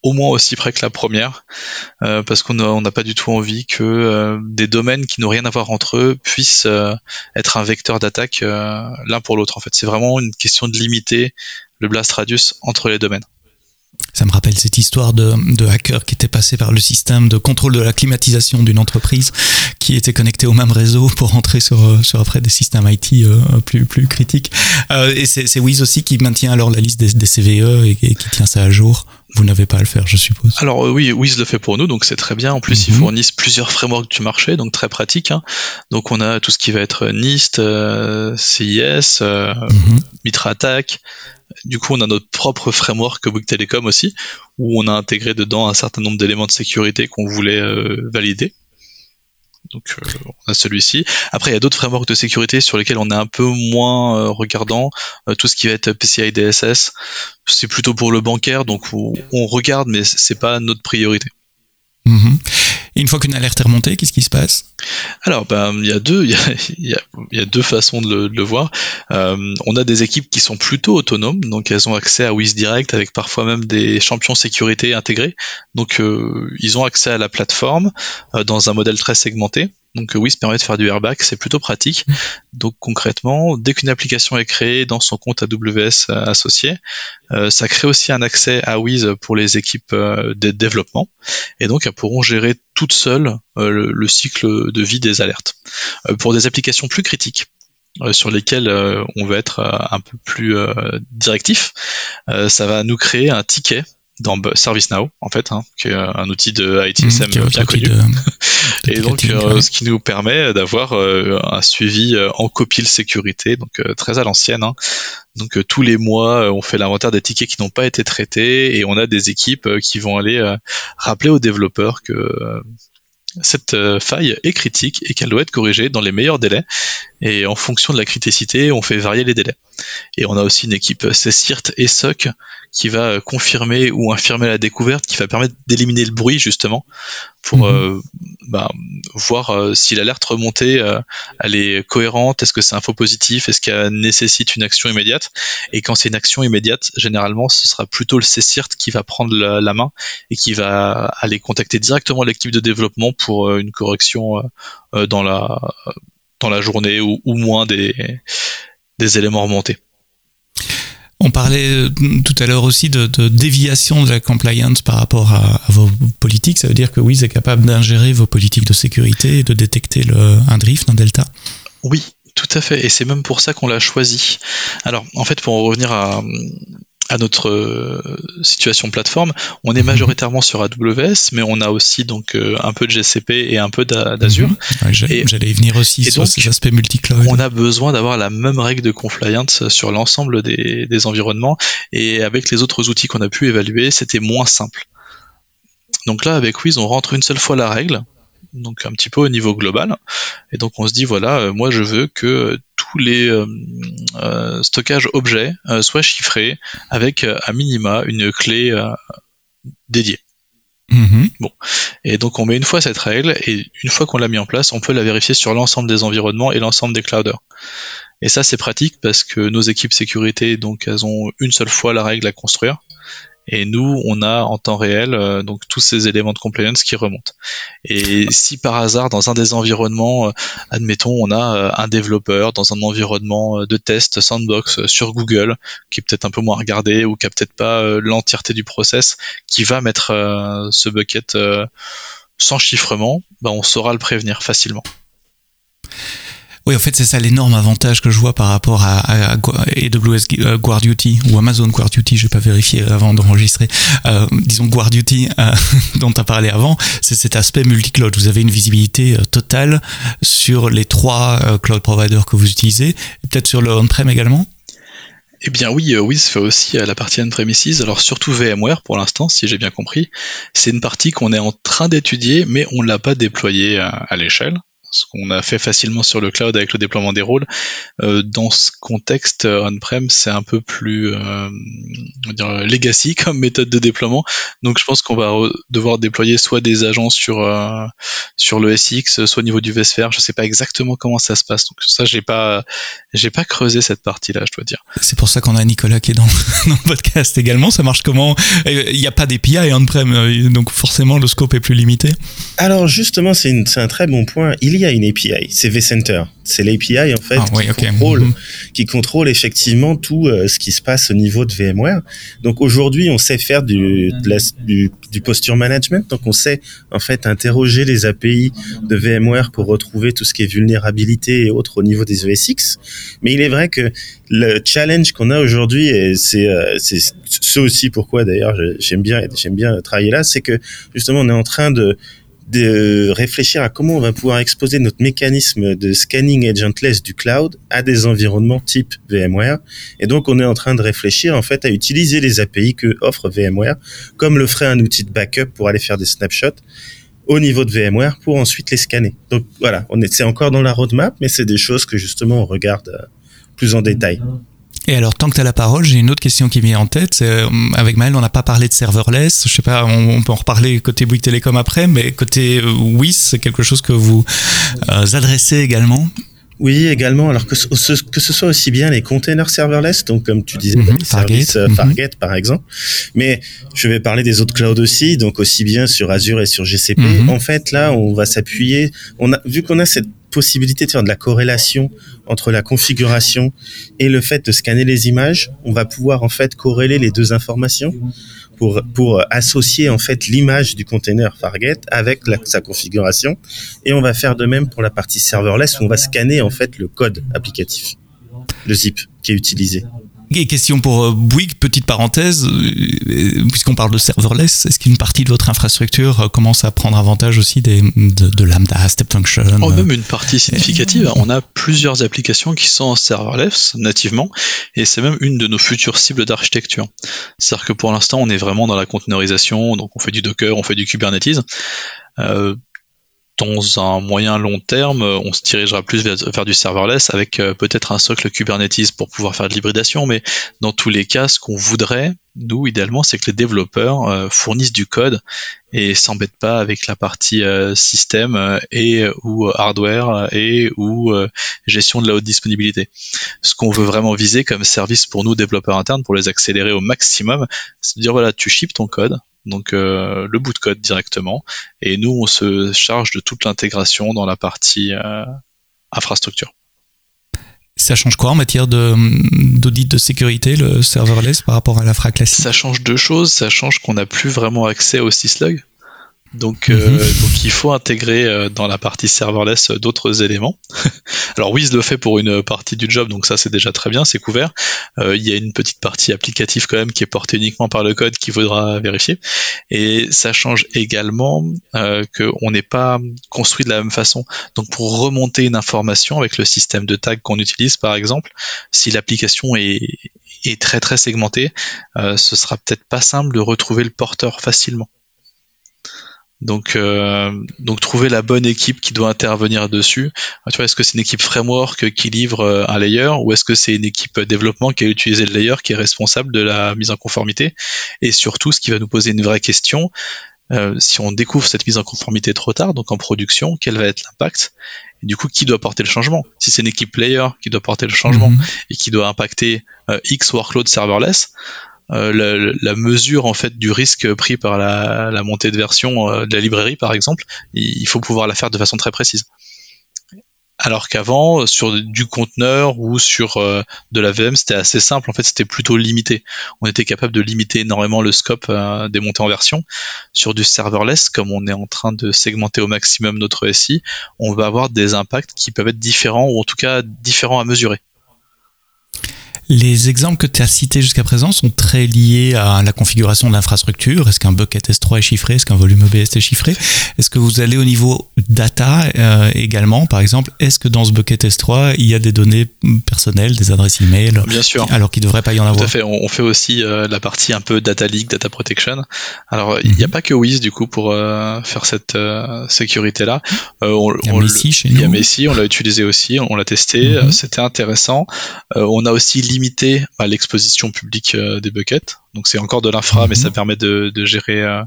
S2: au moins aussi près que la première, euh, parce qu'on n'a pas du tout envie que euh, des domaines qui n'ont rien à voir entre eux puissent euh, être un vecteur d'attaque l'un pour l'autre. En fait, c'est vraiment une question de limiter le blast radius entre les domaines.
S1: Ça me rappelle cette histoire de, de hacker qui était passé par le système de contrôle de la climatisation d'une entreprise qui était connecté au même réseau pour rentrer sur, sur après des systèmes IT plus, plus critiques. et c'est Wiz aussi qui maintient alors la liste des, CVE et, et, qui tient ça à jour vous n'avez pas à le faire, je suppose.
S2: Alors euh, oui, Wiz le fait pour nous, donc c'est très bien. En plus, ils mhm. fournissent plusieurs frameworks du marché, donc très pratique. Hein. Donc on a tout ce qui va être NIST, euh, CIS, euh, Attack. Du coup, on a notre propre framework Bouygues Telecom aussi, où on a intégré dedans un certain nombre d'éléments de sécurité qu'on voulait valider. Donc euh, on a celui-ci. Après, il y a d'autres frameworks de sécurité sur lesquels on est un peu moins euh, regardant. Euh, tout ce qui va être PCI DSS, c'est plutôt pour le bancaire, donc on, on regarde, mais c'est pas notre priorité.
S1: Mhm. une fois qu'une alerte est remontée, qu'est-ce qui se passe?
S2: Alors, ben, il y a deux, il y a, deux façons de le, voir. Euh, on a des équipes qui sont plutôt autonomes, donc elles ont accès à Wiz Direct avec parfois même des champions sécurité intégrés. Donc, euh, ils ont accès à la plateforme euh, dans un modèle très segmenté. Donc oui, ça permet de faire du airbag, c'est plutôt pratique. Donc concrètement, dès qu'une application est créée dans son compte AWS euh, associé, euh, ça crée aussi un accès à Wiz pour les équipes euh, de développement. Et donc elles pourront gérer toutes seules le, cycle de vie des alertes. pour des applications plus critiques, sur lesquels on veut être un peu plus directif, ça va nous créer un ticket dans ServiceNow en fait, hein, qui est un outil de ITSM mmh, bien connu. et donc, ce qui nous permet d'avoir un suivi en copie de sécurité, donc très à l'ancienne. Hein. Donc tous les mois, on fait l'inventaire des tickets qui n'ont pas été traités et on a des équipes qui vont aller rappeler aux développeurs que cette euh, faille est critique et qu'elle doit être corrigée dans les meilleurs délais. Et en fonction de la criticité, on fait varier les délais. Et on a aussi une équipe CSIRT et SOC qui va confirmer ou infirmer la découverte, qui va permettre d'éliminer le bruit justement pour mhm. euh, bah, voir euh, si l'alerte remontée euh, elle est cohérente, est-ce que c'est un faux positif, est-ce qu'elle nécessite une action immédiate. Et quand c'est une action immédiate, généralement ce sera plutôt le CSIRT qui va prendre la, main et qui va aller contacter directement l'équipe de développement pour une correction dans la dans la journée ou, ou moins des des éléments remontés.
S1: On parlait euh, tout à l'heure aussi de, déviation de la compliance par rapport à, vos politiques. Ça veut dire que oui, c'est capable d'ingérer vos politiques de sécurité et de détecter le, un drift, un delta
S2: Oui, tout à fait. Et c'est même pour ça qu'on l'a choisi. Alors, en fait, pour en revenir à, à notre euh, situation plateforme, on est mhm. majoritairement sur AWS, mais on a aussi donc euh, un peu de GCP et un peu d'Azure.
S1: Mhm. J'allais y venir aussi sur ces aspects multi-cloud.
S2: On a besoin d'avoir la même règle de compliance sur l'ensemble des, des environnements, et avec les autres outils qu'on a pu évaluer, c'était moins simple. Donc là, avec Wiz, on rentre une seule fois la règle, donc un petit peu au niveau global. Et donc on se dit voilà, euh, moi je veux que tous les euh, euh, stockages objets soient chiffrés avec à minima une clé dédiée. Mm-hmm. Bon, et donc on met une fois cette règle et une fois qu'on l'a mis en place, on peut la vérifier sur l'ensemble des environnements et l'ensemble des clouders. Et ça c'est pratique parce que nos équipes sécurité donc elles ont une seule fois la règle à construire et nous, on a en temps réel euh, donc tous ces éléments de compliance qui remontent. Et si par hasard, dans un des environnements, euh, admettons, on a euh, un développeur dans un environnement de test sandbox sur Google, qui est peut-être un peu moins regardé ou qui a peut-être pas l'entièreté du process, qui va mettre ce bucket sans chiffrement, bah, on saura le prévenir facilement.
S1: Oui, en fait, c'est ça l'énorme avantage que je vois par rapport à, AWS euh, Guard Duty ou Amazon Guard Duty, je vais pas vérifier avant d'enregistrer, euh, disons Guard Duty euh, dont tu as parlé avant, c'est cet aspect multi-cloud. Vous avez une visibilité totale sur les trois cloud providers que vous utilisez, peut-être sur le on-prem également?
S2: Eh bien oui, Wiz fait aussi la partie on-premises, alors surtout VMware pour l'instant, si j'ai bien compris. C'est une partie qu'on est en train d'étudier, mais on ne l'a pas déployée à l'échelle ce qu'on a fait facilement sur le cloud avec le déploiement des rôles. Euh, dans ce contexte euh, on-prem, c'est un peu plus euh, dire, legacy comme méthode de déploiement. Donc je pense qu'on va devoir déployer soit des agents sur sur le SX, soit au niveau du vSphere. Je sais pas exactement comment ça se passe. Donc ça, j'ai pas j'ai pas creusé cette partie-là, je dois dire.
S1: C'est pour ça qu'on a Nicolas qui est dans, dans, le podcast également. Ça marche comment? Il n'y a pas d'API on-prem, donc forcément le scope est plus limité.
S3: Alors justement, c'est un très bon point. Il y a une API, c'est vCenter. C'est l'API en fait ah, qui, contrôle, mhm. qui contrôle effectivement tout euh, ce qui se passe au niveau de VMware. Donc aujourd'hui, on sait faire du, du, du, posture management. Donc on sait en fait interroger les API de VMware pour retrouver tout ce qui est vulnérabilité et autres au niveau des ESX. Mais il est vrai que le challenge qu'on a aujourd'hui, et c'est euh, ce aussi pourquoi d'ailleurs j'aime bien j'aime bien travailler là, c'est que justement on est en train de de réfléchir à comment on va pouvoir exposer notre mécanisme de scanning agentless du cloud à des environnements type VMware. Et donc, on est en train de réfléchir, en fait, à utiliser les API que offre VMware, comme le ferait un outil de backup pour aller faire des snapshots au niveau de VMware pour ensuite les scanner. Donc, voilà, on est, c'est encore dans la roadmap, mais c'est des choses que justement on regarde euh, plus en détail.
S1: Et alors, tant que tu as la parole, j'ai une autre question qui me vient en tête. Euh, avec Maël, on n'a pas parlé de serverless. Je sais pas, on, peut en reparler côté Bouygues Télécom après, mais côté euh, WIS, c'est quelque chose que vous euh, adressez également?
S3: Oui, également. Alors que ce, que ce soit aussi bien les containers serverless, donc comme tu disais,
S1: mm Fargate,
S3: Fargate par exemple. Mais je vais parler des autres clouds aussi, donc aussi bien sur Azure et sur GCP. Mhm. En fait, là, on va s'appuyer. On a vu qu'on a cette possibilité de faire de la corrélation entre la configuration et le fait de scanner les images, on va pouvoir en fait corréler les deux informations pour pour associer en fait l'image du container Fargate avec sa configuration et on va faire de même pour la partie serverless où on va scanner en fait le code applicatif, le zip qui est utilisé.
S1: Et question pour euh, Bouygues, petite parenthèse, euh, puisqu'on parle de serverless, est-ce qu'une partie de votre infrastructure euh, commence à prendre avantage aussi des, de, Lambda, Step Function
S2: oh, Même une partie significative. On a plusieurs applications qui sont en serverless nativement, et c'est même une de nos futures cibles d'architecture. C'est-à-dire que pour l'instant, on est vraiment dans la conteneurisation, donc on fait du Docker, on fait du Kubernetes. Euh, dans un moyen long terme, on se dirigera plus vers, du serverless avec euh, peut-être un socle Kubernetes pour pouvoir faire de l'hybridation, mais dans tous les cas, ce qu'on voudrait, nous, idéalement, c'est que les développeurs euh, fournissent du code et s'embêtent pas avec la partie euh, système et ou hardware et ou gestion de la haute disponibilité. Ce qu'on veut vraiment viser comme service pour nous, développeurs internes, pour les accélérer au maximum, c'est de dire voilà, tu ships ton code, donc euh, le bout de code directement. Et nous, on se charge de toute l'intégration dans la partie euh, infrastructure.
S1: Ça change quoi en matière d'audit de, sécurité, le serverless, par rapport à l'infra classique
S2: Ça change deux choses. Ça change qu'on n'a plus vraiment accès au syslog. Donc, euh, mhm. donc il faut intégrer euh, dans la partie serverless euh, d'autres éléments. Alors Wiz le fait pour une partie du job, donc ça c'est déjà très bien, c'est couvert. il y a une petite partie applicative quand même qui est portée uniquement par le code qu'il faudra vérifier. Et ça change également qu'on n'est pas construit de la même façon. Donc pour remonter une information avec le système de tag qu'on utilise par exemple, si l'application est, est très très segmentée, ce sera peut-être pas simple de retrouver le porteur facilement. Donc, euh, donc trouver la bonne équipe qui doit intervenir dessus. Tu vois, est-ce que c'est une équipe framework qui livre euh, un layer ou est-ce que c'est une équipe développement qui a utilisé le layer qui est responsable de la mise en conformité? Et surtout, ce qui va nous poser une vraie question, euh, si on découvre cette mise en conformité trop tard, donc en production, quel va être l'impact? Et du coup, qui doit porter le changement? Si c'est une équipe layer qui doit porter le changement mhm. et qui doit impacter X workload serverless, euh, la, mesure en fait du risque pris par la, montée de version euh, de la librairie par exemple, il faut pouvoir la faire de façon très précise. Alors qu'avant, sur du conteneur ou sur euh, de la VM, c'était assez simple. En fait, c'était plutôt limité. On était capable de limiter énormément le scope des montées en version. Sur du serverless, comme on est en train de segmenter au maximum notre SI, on va avoir des impacts qui peuvent être différents ou en tout cas différents à mesurer.
S1: Les exemples que tu as cités jusqu'à présent sont très liés à la configuration de l'infrastructure. Est-ce qu'un bucket S3 est chiffré? Est-ce qu'un volume EBS est chiffré? Est-ce que vous allez au niveau data euh, également? Par exemple, est-ce que dans ce bucket S3, il y a des données personnelles, des adresses email
S2: Bien sûr.
S1: Alors qu'il ne devrait pas y en avoir?
S2: Tout à fait. On, fait aussi euh, la partie un peu data leak, data protection. Alors, il n'y a mhm. pas que Wiz du coup pour euh, faire cette sécurité-là.
S1: On, il y a Messi chez nous.
S2: Il y a Messi, on l'a utilisé aussi, on l'a testé. Mhm. C'était intéressant. on a aussi limité à l'exposition publique euh, des buckets. Donc c'est encore de l'infra, mais ça mhm. permet de, gérer euh,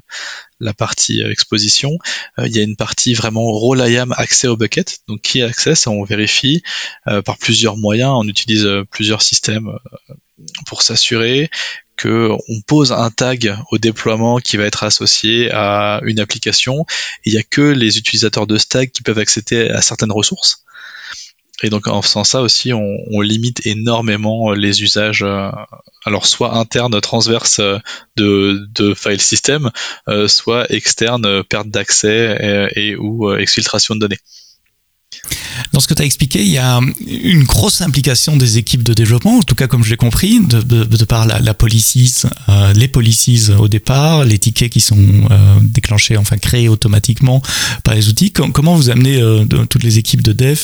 S2: la partie euh, exposition. Il y a une partie vraiment role IAM accès au bucket. Donc qui accède, on vérifie par plusieurs moyens. On utilise plusieurs systèmes pour s'assurer que on pose un tag au déploiement qui va être associé à une application. Il n'y a que les utilisateurs de ce tag qui peuvent accéder à certaines ressources. Et donc en faisant ça aussi, on, limite énormément euh, les usages, euh, alors soit internes transverses euh, de, de file system, soit externes perte d'accès et, ou exfiltration de données.
S1: Dans ce que tu as expliqué, il y a une grosse implication des équipes de développement, en tout cas comme je l'ai compris, de, de, par la, la policies, euh, les policies au départ, les tickets qui sont euh, déclenchés, enfin créés automatiquement par les outils. comment vous amenez euh, toutes les équipes de dev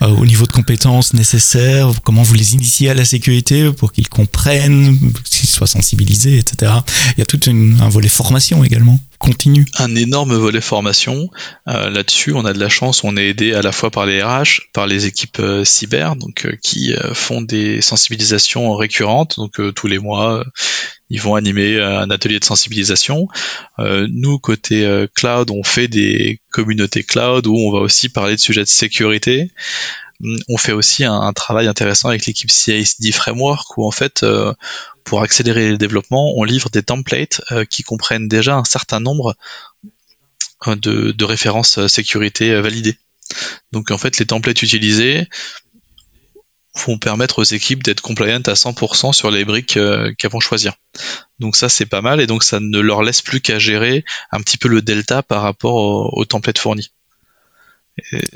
S1: au niveau de compétences nécessaires? Comment vous les initiez à la sécurité pour qu'ils comprennent, qu'ils soient sensibilisés, etc. Il y a tout un volet formation également continue.
S2: Un énorme volet formation. Euh, là-dessus, on a de la chance, on est aidé à la fois par les RH, par les équipes euh, cyber, donc euh, qui font des sensibilisations récurrentes. Donc tous les mois, ils vont animer un atelier de sensibilisation. nous, côté cloud, on fait des communautés cloud où on va aussi parler de sujets de sécurité on fait aussi un, travail intéressant avec l'équipe CICD Framework où en fait pour accélérer le développement, on livre des templates euh, qui comprennent déjà un certain nombre euh, de, références euh, sécurité validées. Donc en fait, les templates utilisés, vont permettre aux équipes d'être compliant à 100% sur les briques qu'elles vont choisir. Donc ça c'est pas mal et donc ça ne leur laisse plus qu'à gérer un petit peu le delta par rapport au, au template fourni.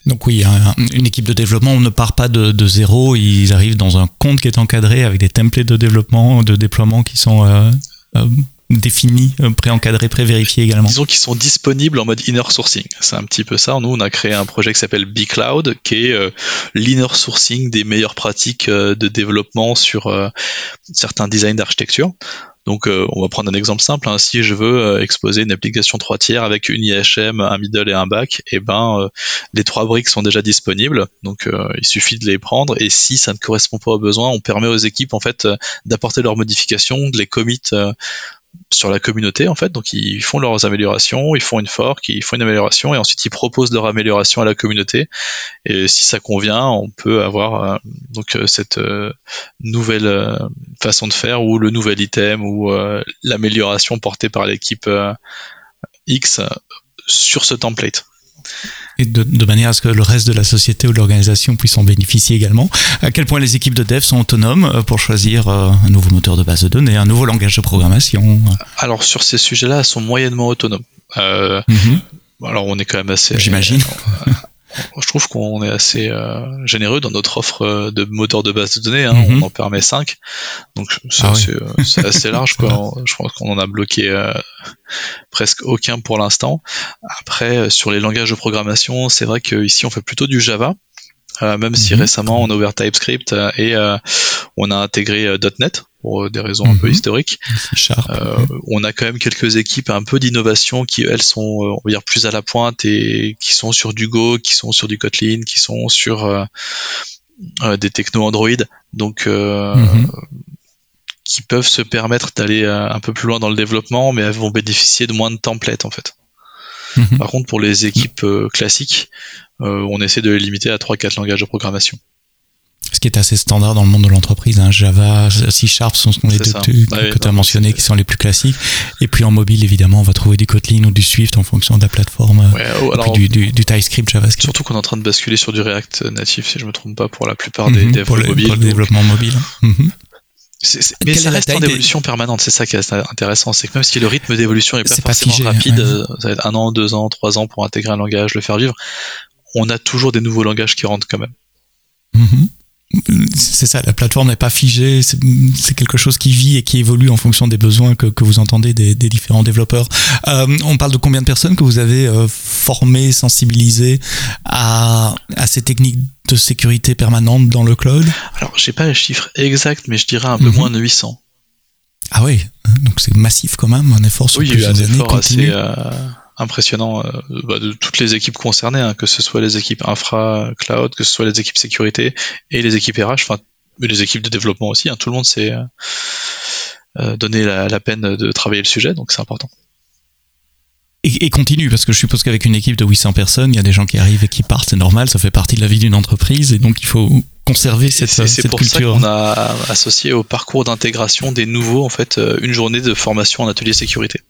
S1: Donc oui, une équipe de développement ne part pas de, zéro, ils arrivent dans un compte qui est encadré avec des templates de développement, de déploiement qui sont euh, euh, définis, euh, pré-encadrés, pré-vérifiés également.
S2: Disons qu'ils sont disponibles en mode inner sourcing. C'est un petit peu ça. Nous, on a créé un projet qui s'appelle B-Cloud, qui est l'inner sourcing des meilleures pratiques de développement sur certains designs d'architecture. Donc, euh, on va prendre un exemple simple. Hein. Si je veux euh, exposer une application 3 tiers avec une IHM, un middle et un back, eh ben, euh, les trois briques sont déjà disponibles. Donc, il suffit de les prendre. Et si ça ne correspond pas aux besoins, on permet aux équipes en fait d'apporter leurs modifications, de les commit sur la communauté en fait. Donc ils font leurs améliorations, ils font une fork, ils font une amélioration et ensuite ils proposent leur amélioration à la communauté. Et si ça convient, on peut avoir euh, donc euh, cette euh, nouvelle façon de faire ou le nouvel item ou l'amélioration portée par l'équipe X sur ce template
S1: et de, manière à ce que le reste de la société ou de l'organisation puisse en bénéficier également. À quel point les équipes de dev sont autonomes euh, pour choisir euh, un nouveau moteur de base de données, un nouveau langage de programmation
S2: Alors sur ces sujets-là, elles sont moyennement autonomes. Euh, mhm. Alors on est quand même assez.
S1: J'imagine.
S2: Je trouve qu'on est assez euh, généreux dans notre offre euh, de moteur de base de données. Hein. On mhm. en permet 5. Donc c'est ah euh, assez large. Quoi. je pense qu'on en a bloqué presque aucun pour l'instant. Après, sur les langages de programmation, c'est vrai qu'ici on fait plutôt du Java. même si mhm. récemment on a ouvert TypeScript et on a intégré .NET pour des raisons un peu mhm. historiques. Euh, on a quand même quelques équipes un peu d'innovation qui elles sont euh, on va dire plus à la pointe et qui sont sur du Go, qui sont sur du Kotlin, qui sont sur euh, des techno Android, donc mhm. qui peuvent se permettre d'aller un peu plus loin dans le développement, mais elles vont bénéficier de moins de templates en fait. Mhm. Par contre, pour les équipes classiques, on essaie de les limiter à 3-4 langages de programmation
S1: ce qui est assez standard dans le monde de l'entreprise. Hein. Java, C Sharp sont les deux que, tu as mentionnés qui sont les plus classiques. Et puis en mobile, évidemment, on va trouver du Kotlin ou du Swift en fonction de la plateforme. et puis du, du, TypeScript, JavaScript.
S2: Surtout qu'on est en train de basculer sur du React natif, si je me trompe pas, pour la plupart des devs mobiles. Pour
S1: le développement mobile. Mhm.
S2: mais ça reste en évolution permanente, c'est ça qui est intéressant, c'est que même si le rythme d'évolution est pas forcément rapide, euh, ça va être un an, deux ans, trois ans pour intégrer un langage, le faire vivre, on a toujours des nouveaux langages qui rentrent quand même.
S1: Mhm c'est ça, la plateforme n'est pas figée, c'est quelque chose qui vit et qui évolue en fonction des besoins que, que vous entendez des, des différents développeurs. Euh, on parle de combien de personnes que vous avez euh, formées, sensibilisées à, à ces techniques de sécurité permanente dans le cloud?
S2: Alors, j'ai pas le chiffre exact, mais je dirais un peu mhm. moins de 800.
S1: Ah oui, donc c'est massif quand même, un effort sur
S2: oui,
S1: plusieurs
S2: années continu. Assez, euh, impressionnant euh, bah, de toutes les équipes concernées, hein, que ce soit les équipes infra, cloud, que ce soit les équipes sécurité et les équipes RH, enfin les équipes de développement aussi. Hein, tout le monde s'est euh, euh, donné la, la, peine de travailler le sujet, donc c'est important.
S1: Et, et, continue, parce que je suppose qu'avec une équipe de 800 personnes, il y a des gens qui arrivent et qui partent, c'est normal, ça fait partie de la vie d'une entreprise, et donc il faut conserver cette, cette culture. C'est pour ça
S2: qu'on a associé au parcours d'intégration des nouveaux, en fait, une journée de formation en atelier sécurité.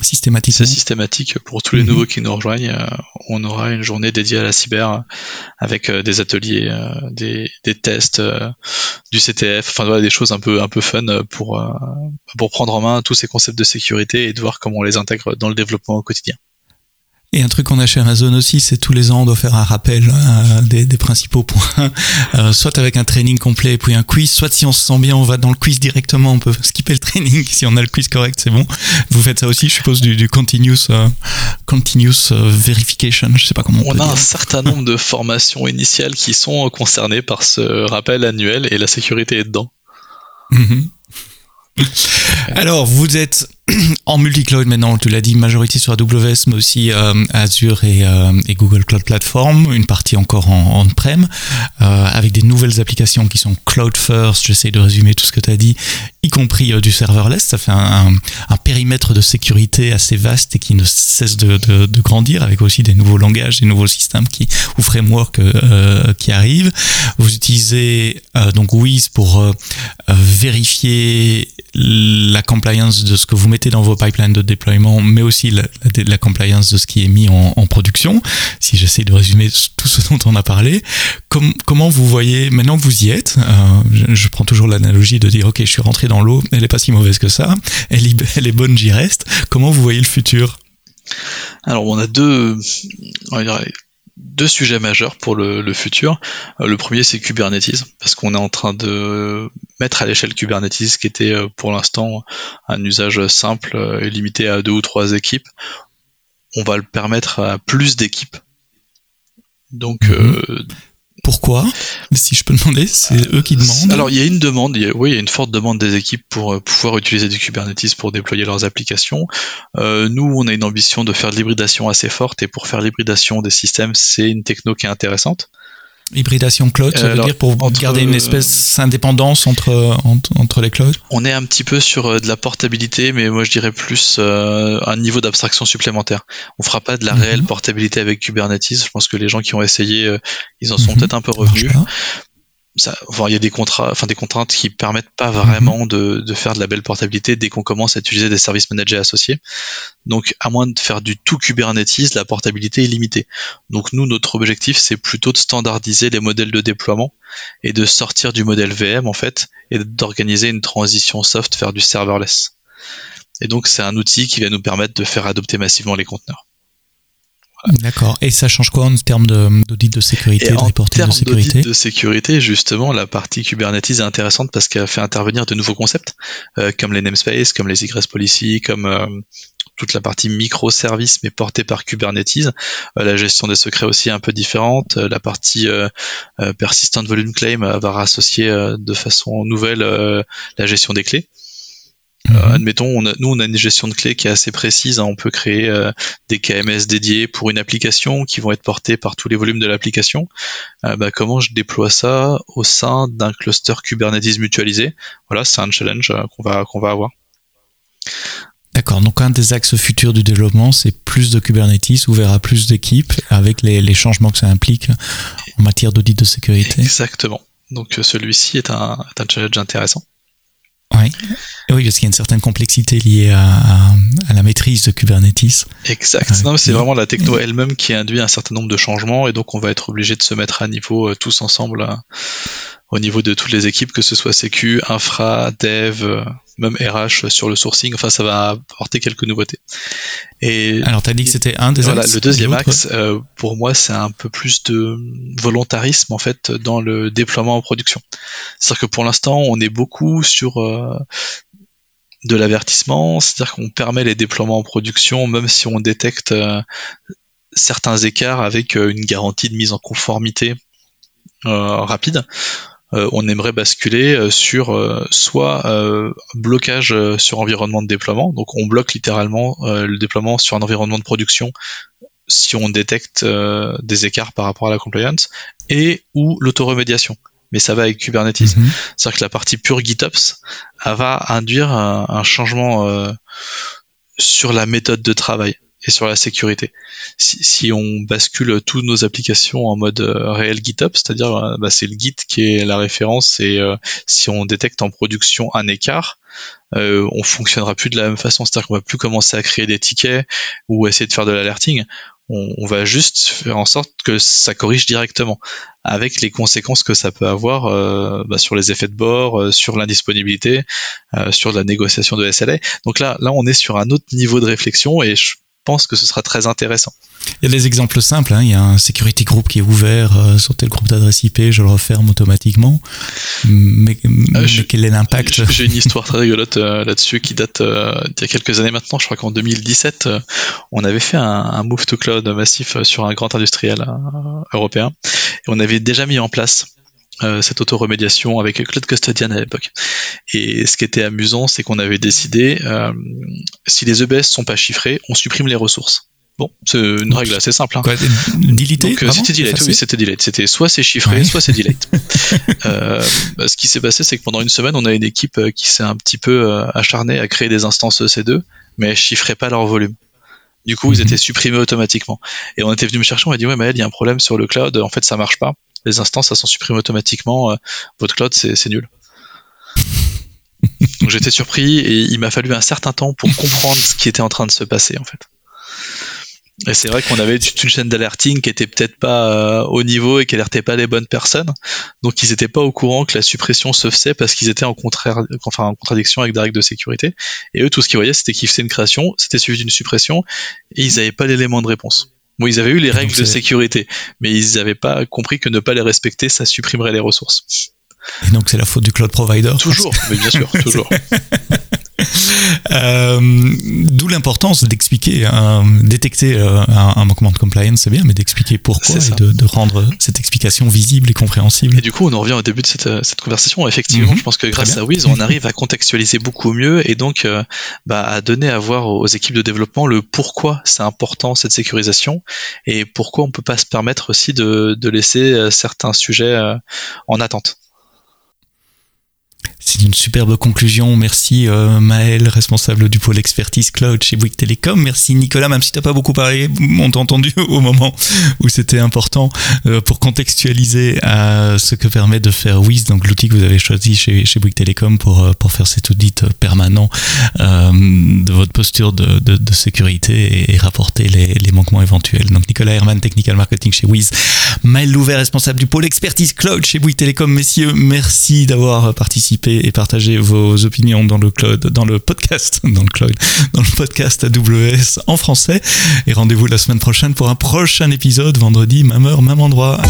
S1: Systématique.
S2: C'est systématique pour tous les mhm. nouveaux qui nous rejoignent. Euh, on aura une journée dédiée à la cyber avec euh, des ateliers, euh, des, des tests, du CTF, enfin voilà, des choses un peu un peu fun pour pour prendre en main tous ces concepts de sécurité et de voir comment on les intègre dans le développement au quotidien.
S1: Et un truc qu'on a chez Amazon aussi, c'est tous les ans on doit faire un rappel euh, des, des, principaux points, euh, soit avec un training complet et puis un quiz, soit si on se sent bien, on va dans le quiz directement, on peut skipper le training si on a le quiz correct, c'est bon. Vous faites ça aussi, je suppose, du, du continuous, euh, continuous verification, je sais pas comment on,
S2: on
S1: a
S2: un certain nombre de formations initiales qui sont concernées par ce rappel annuel et la sécurité est dedans.
S1: Mm-hmm. Alors, vous êtes en multi-cloud maintenant, tu l'as dit, majorité sur AWS, mais aussi euh, Azure euh, et, Google Cloud Platform, une partie encore en on-prem, euh, avec des nouvelles applications qui sont cloud first, j'essaie de résumer tout ce que tu as dit, y compris du serverless, ça fait un, périmètre de sécurité assez vaste et qui ne cesse de, grandir, avec aussi des nouveaux langages, des nouveaux systèmes qui, ou frameworks qui arrivent. Vous utilisez donc Wiz pour vérifier compliance de ce que vous mettez dans vos pipelines de déploiement, mais aussi la, la, compliance de ce qui est mis en, production. Si j'essaie de résumer tout ce dont on a parlé, comment vous voyez maintenant que vous y êtes euh, je, prends toujours l'analogie de dire ok, je suis rentré dans l'eau, elle est pas si mauvaise que ça, elle, elle est bonne, j'y reste. Comment vous voyez le futur?
S2: Alors on a deux, deux sujets majeurs pour le, futur. Euh, le premier, c'est Kubernetes, parce qu'on est en train de mettre à l'échelle Kubernetes, qui était euh, pour l'instant un usage simple et limité à deux ou trois équipes. On va le permettre à plus d'équipes. Donc, mhm. euh,
S1: pourquoi Si je peux demander, c'est eux qui demandent.
S2: Alors il y a une demande, oui, il y a une forte demande des équipes pour euh, pouvoir utiliser du Kubernetes pour déployer leurs applications. Euh, nous, on a une ambition de faire de l'hybridation assez forte et pour faire l'hybridation des systèmes, c'est une techno qui est intéressante.
S1: Hybridation cloud, ça veut dire pour garder une espèce d'indépendance entre, entre, les clouds
S2: On est un petit peu sur euh, de la portabilité, mais moi je dirais plus euh, un niveau d'abstraction supplémentaire. On fera pas de la mhm. réelle portabilité avec Kubernetes. Je pense que les gens qui ont essayé, euh, ils en sont mhm. peut-être un peu revenus il y a des contrats, enfin des contraintes qui permettent pas vraiment mhm. de, de faire de la belle portabilité dès qu'on commence à utiliser des services managés associés. Donc, à moins de faire du tout Kubernetes, la portabilité est limitée. Donc, nous, notre objectif, c'est plutôt de standardiser les modèles de déploiement et de sortir du modèle VM en fait et d'organiser une transition soft vers du serverless. Et donc, c'est un outil qui va nous permettre de faire adopter massivement les conteneurs.
S1: D'accord. Et ça change quoi en termes d'audit de, sécurité, de reporting de sécurité
S2: de sécurité, justement, la partie Kubernetes est intéressante parce qu'elle fait intervenir de nouveaux concepts, euh, comme les namespaces, comme les egress policy, comme euh, toute la partie microservice mais portée par Kubernetes. Euh, la gestion des secrets aussi est un peu différente. la partie persistent volume claim va rassocier de façon nouvelle la gestion des clés. Mhm. Euh, admettons, on a, nous on a une gestion de clés qui est assez précise. Hein. On peut créer euh, des KMS dédiés pour une application qui vont être portés par tous les volumes de l'application. Euh, bah, comment je déploie ça au sein d'un cluster Kubernetes mutualisé? Voilà, c'est un challenge qu'on va qu'on va avoir.
S1: D'accord, donc un des axes futurs du développement, c'est plus de Kubernetes, ouvert à plus d'équipes, avec les, les, changements que ça implique en matière d'audit de sécurité.
S2: Exactement. Donc celui-ci est un, est un challenge intéressant.
S1: Oui. oui, parce qu'il y a une certaine complexité liée à, à, la maîtrise de Kubernetes.
S2: Exact. non, c'est vraiment la techno elle-même qui induit un certain nombre de changements et donc on va être obligé de se mettre à niveau euh, tous ensemble euh, au niveau de toutes les équipes, que ce soit Sécu, Infra, Dev, euh, même RH sur le sourcing. Enfin, ça va apporter quelques nouveautés.
S1: Et alors, tu as dit que c'était un des
S2: voilà, Le deuxième axe, euh, pour moi, c'est un peu plus de volontarisme en fait dans le déploiement en production. C'est-à-dire que pour l'instant, on est beaucoup sur euh, de l'avertissement, c'est-à-dire qu'on permet les déploiements en production, même si on détecte certains écarts avec une garantie de mise en conformité rapide. Euh, on aimerait basculer euh, sur euh, soit blocage sur environnement de déploiement, donc on bloque littéralement le déploiement sur un environnement de production si on détecte des écarts par rapport à la compliance, et ou l'autoremédiation mais ça va avec Kubernetes. Mhm. C'est-à-dire que la partie pure GitOps va induire un, changement sur la méthode de travail et sur la sécurité. Si, on bascule toutes nos applications en mode euh, réel GitHub, c'est-à-dire euh, bah, c'est le Git qui est la référence et euh, si on détecte en production un écart, euh, on fonctionnera plus de la même façon. C'est-à-dire qu'on va plus commencer à créer des tickets ou essayer de faire de l'alerting. On, va juste faire en sorte que ça corrige directement, avec les conséquences que ça peut avoir bah, sur les effets de bord, sur l'indisponibilité, sur la négociation de SLA. Donc là, là, on est sur un autre niveau de réflexion et je pense que ce sera très intéressant.
S1: Il y a des exemples simples. Hein. Il y a un security group qui est ouvert euh, sur tel groupe d'adresse IP, je le referme automatiquement. Mais, euh, quel est l'impact?
S2: J'ai une histoire très rigolote euh, là-dessus qui date d'il y a quelques années maintenant. Je crois qu'en 2017, on avait fait un, move to cloud massif sur un grand industriel européen. Et on avait déjà mis en place euh, cette auto-remédiation avec Cloud Custodian à l'époque. Et ce qui était amusant, c'est qu'on avait décidé, euh, si les EBS sont pas chiffrés, on supprime les ressources. Bon, c'est une règle assez simple. Hein.
S1: Quoi, delete
S2: Donc c'était delete, oui, c'était delete. C'était soit c'est chiffré, soit c'est delete. euh, bah, ce qui s'est passé, c'est que pendant une semaine, on a une équipe euh, qui s'est un petit peu euh, acharnée à créer des instances EC2, mais elles chiffraient pas leur volume. Du coup, ils mhm. étaient supprimés automatiquement. Et on était venu me chercher, on m'a dit ouais, mais il y a un problème sur le cloud. En fait, ça marche pas les instances, ça s'en supprime automatiquement. Euh, votre cloud, c'est nul. Donc j'étais surpris et il m'a fallu un certain temps pour comprendre ce qui était en train de se passer en fait. Et c'est vrai qu'on avait toute une chaîne d'alerting qui était peut-être pas euh, au niveau et qui alertait pas les bonnes personnes. Donc ils étaient pas au courant que la suppression se faisait parce qu'ils étaient en, contraire, enfin, en contradiction avec des règles de sécurité. Et eux, tout ce qu'ils voyaient, c'était qu'ils faisaient une création, c'était suivi d'une suppression et ils n'avaient pas l'élément de réponse. Bon, ils avaient eu les règles de sécurité, mais ils n'avaient pas compris que ne pas les respecter, ça supprimerait les ressources.
S1: Et donc c'est la faute du cloud provider.
S2: Toujours, mais bien sûr, toujours.
S1: Euh, d'où l'importance d'expliquer, détecter euh, un, manquement de compliance, c'est bien, mais d'expliquer pourquoi et de, rendre cette explication visible et compréhensible.
S2: Et du coup, on en revient au début de cette, conversation. Effectivement, mhm. je pense que grâce à Wiz, on arrive à contextualiser beaucoup mieux et donc euh, bah, à donner à voir aux équipes de développement le pourquoi c'est important cette sécurisation et pourquoi on peut pas se permettre aussi de laisser certains sujets en attente.
S1: C'est une superbe conclusion. Merci euh, Maël, responsable du pôle expertise cloud chez Bouygues Telecom. Merci Nicolas, même si tu n'as pas beaucoup parlé, on t'a entendu au moment où c'était important euh, pour contextualiser euh, ce que permet de faire Wiz, donc l'outil que vous avez choisi chez, Bouygues Telecom pour, faire cet audit permanent de votre posture de, sécurité et, rapporter les, manquements éventuels. Donc Nicolas Herman, Technical Marketing chez Wiz. Maël Louvet, responsable du pôle expertise cloud chez Bouygues Telecom. Messieurs, merci d'avoir participé et partager vos opinions dans le cloud, dans le podcast, dans le cloud, dans le podcast AWS en français. Et rendez-vous la semaine prochaine pour un prochain épisode, vendredi, même heure, même endroit.